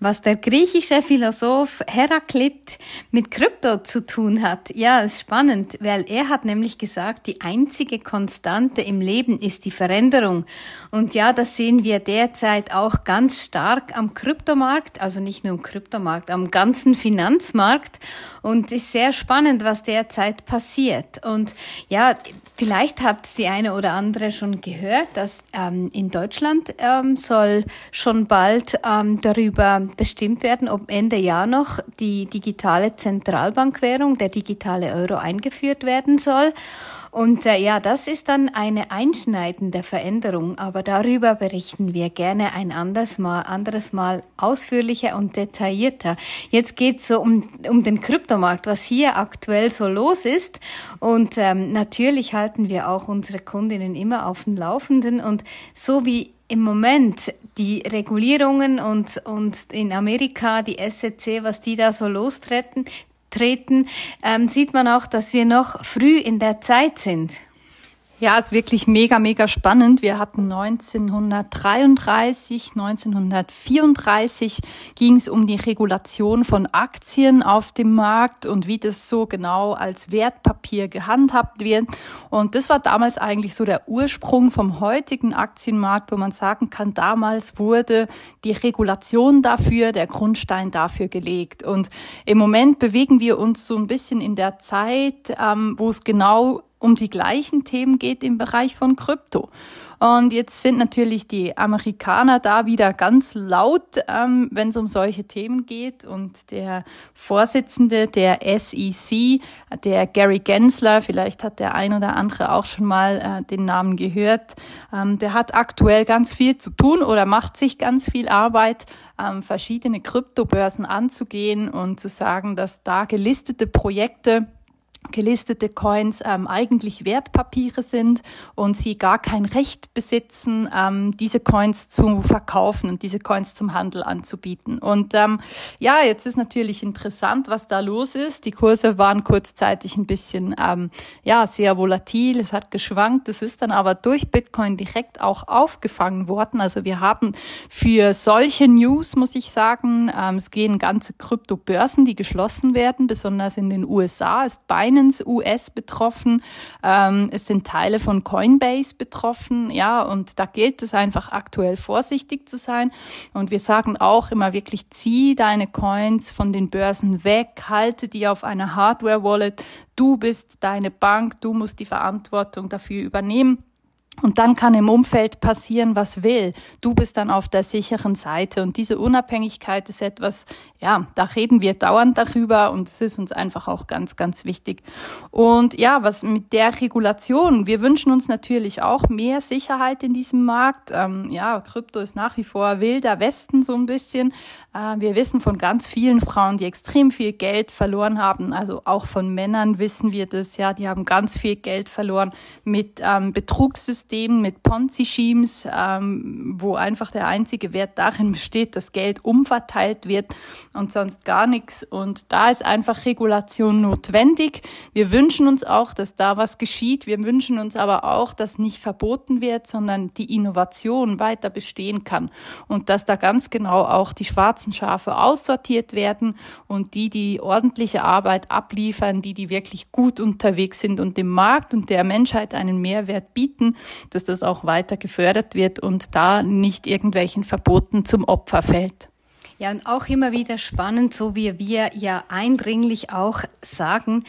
Was der griechische Philosoph Heraklit mit Krypto zu tun hat, ja, ist spannend, weil er hat nämlich gesagt, die einzige Konstante im Leben ist die Veränderung. Und ja, das sehen wir derzeit auch ganz stark am Kryptomarkt, also nicht nur am Kryptomarkt, am ganzen Finanzmarkt. Und ist sehr spannend, was derzeit passiert. Und ja, vielleicht habt die eine oder andere schon gehört, dass ähm, in Deutschland ähm, soll schon bald ähm, darüber darüber bestimmt werden, ob Ende Jahr noch die digitale Zentralbankwährung, der digitale Euro eingeführt werden soll. Und äh, ja, das ist dann eine einschneidende Veränderung, aber darüber berichten wir gerne ein anderes Mal, anderes Mal ausführlicher und detaillierter. Jetzt geht es so um, um den Kryptomarkt, was hier aktuell so los ist. Und ähm, natürlich halten wir auch unsere Kundinnen immer auf dem Laufenden. Und so wie im Moment die Regulierungen und, und in Amerika die SEC, was die da so lostreten, treten, ähm, sieht man auch, dass wir noch früh in der Zeit sind. Ja, ist wirklich mega, mega spannend. Wir hatten 1933, 1934 ging es um die Regulation von Aktien auf dem Markt und wie das so genau als Wertpapier gehandhabt wird. Und das war damals eigentlich so der Ursprung vom heutigen Aktienmarkt, wo man sagen kann, damals wurde die Regulation dafür, der Grundstein dafür gelegt. Und im Moment bewegen wir uns so ein bisschen in der Zeit, ähm, wo es genau um die gleichen Themen geht im Bereich von Krypto. Und jetzt sind natürlich die Amerikaner da wieder ganz laut, ähm, wenn es um solche Themen geht. Und der Vorsitzende der SEC, der Gary Gensler, vielleicht hat der ein oder andere auch schon mal äh, den Namen gehört, ähm, der hat aktuell ganz viel zu tun oder macht sich ganz viel Arbeit, ähm, verschiedene Kryptobörsen anzugehen und zu sagen, dass da gelistete Projekte gelistete Coins ähm, eigentlich Wertpapiere sind und sie gar kein Recht besitzen, ähm, diese Coins zu verkaufen und diese Coins zum Handel anzubieten. Und ähm, ja, jetzt ist natürlich interessant, was da los ist. Die Kurse waren kurzzeitig ein bisschen ähm, ja sehr volatil, es hat geschwankt. Es ist dann aber durch Bitcoin direkt auch aufgefangen worden. Also wir haben für solche News muss ich sagen, ähm, es gehen ganze Kryptobörsen, die geschlossen werden, besonders in den USA ist Binance Binance US betroffen, ähm, es sind Teile von Coinbase betroffen, ja, und da gilt es einfach aktuell vorsichtig zu sein. Und wir sagen auch immer wirklich, zieh deine Coins von den Börsen weg, halte die auf einer Hardware-Wallet. Du bist deine Bank, du musst die Verantwortung dafür übernehmen. Und dann kann im Umfeld passieren, was will. Du bist dann auf der sicheren Seite. Und diese Unabhängigkeit ist etwas, ja, da reden wir dauernd darüber und es ist uns einfach auch ganz, ganz wichtig. Und ja, was mit der Regulation, wir wünschen uns natürlich auch mehr Sicherheit in diesem Markt. Ähm, ja, Krypto ist nach wie vor wilder Westen so ein bisschen. Äh, wir wissen von ganz vielen Frauen, die extrem viel Geld verloren haben. Also auch von Männern wissen wir das, ja, die haben ganz viel Geld verloren mit ähm, Betrugssystemen System mit Ponzi-Schemes, ähm, wo einfach der einzige Wert darin besteht, dass Geld umverteilt wird und sonst gar nichts. Und da ist einfach Regulation notwendig. Wir wünschen uns auch, dass da was geschieht. Wir wünschen uns aber auch, dass nicht verboten wird, sondern die Innovation weiter bestehen kann und dass da ganz genau auch die schwarzen Schafe aussortiert werden und die, die ordentliche Arbeit abliefern, die, die wirklich gut unterwegs sind und dem Markt und der Menschheit einen Mehrwert bieten, dass das auch weiter gefördert wird und da nicht irgendwelchen Verboten zum Opfer fällt. Ja, und auch immer wieder spannend, so wie wir ja eindringlich auch sagen,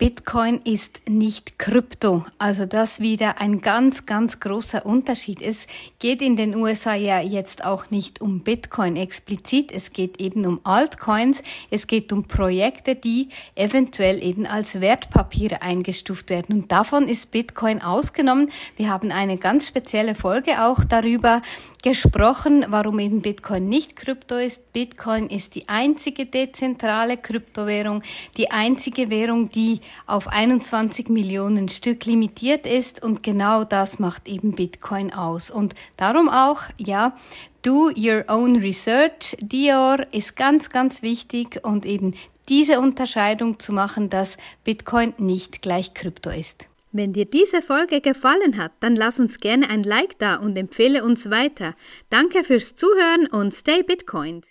Bitcoin ist nicht Krypto. Also das wieder ein ganz, ganz großer Unterschied. Es geht in den USA ja jetzt auch nicht um Bitcoin explizit. Es geht eben um Altcoins. Es geht um Projekte, die eventuell eben als Wertpapiere eingestuft werden. Und davon ist Bitcoin ausgenommen. Wir haben eine ganz spezielle Folge auch darüber gesprochen, warum eben Bitcoin nicht Krypto ist. Bitcoin ist die einzige dezentrale Kryptowährung, die einzige Währung, die auf 21 Millionen Stück limitiert ist und genau das macht eben Bitcoin aus. Und darum auch, ja, do your own research. Dior ist ganz, ganz wichtig und eben diese Unterscheidung zu machen, dass Bitcoin nicht gleich Krypto ist. Wenn dir diese Folge gefallen hat, dann lass uns gerne ein Like da und empfehle uns weiter. Danke fürs Zuhören und stay Bitcoined.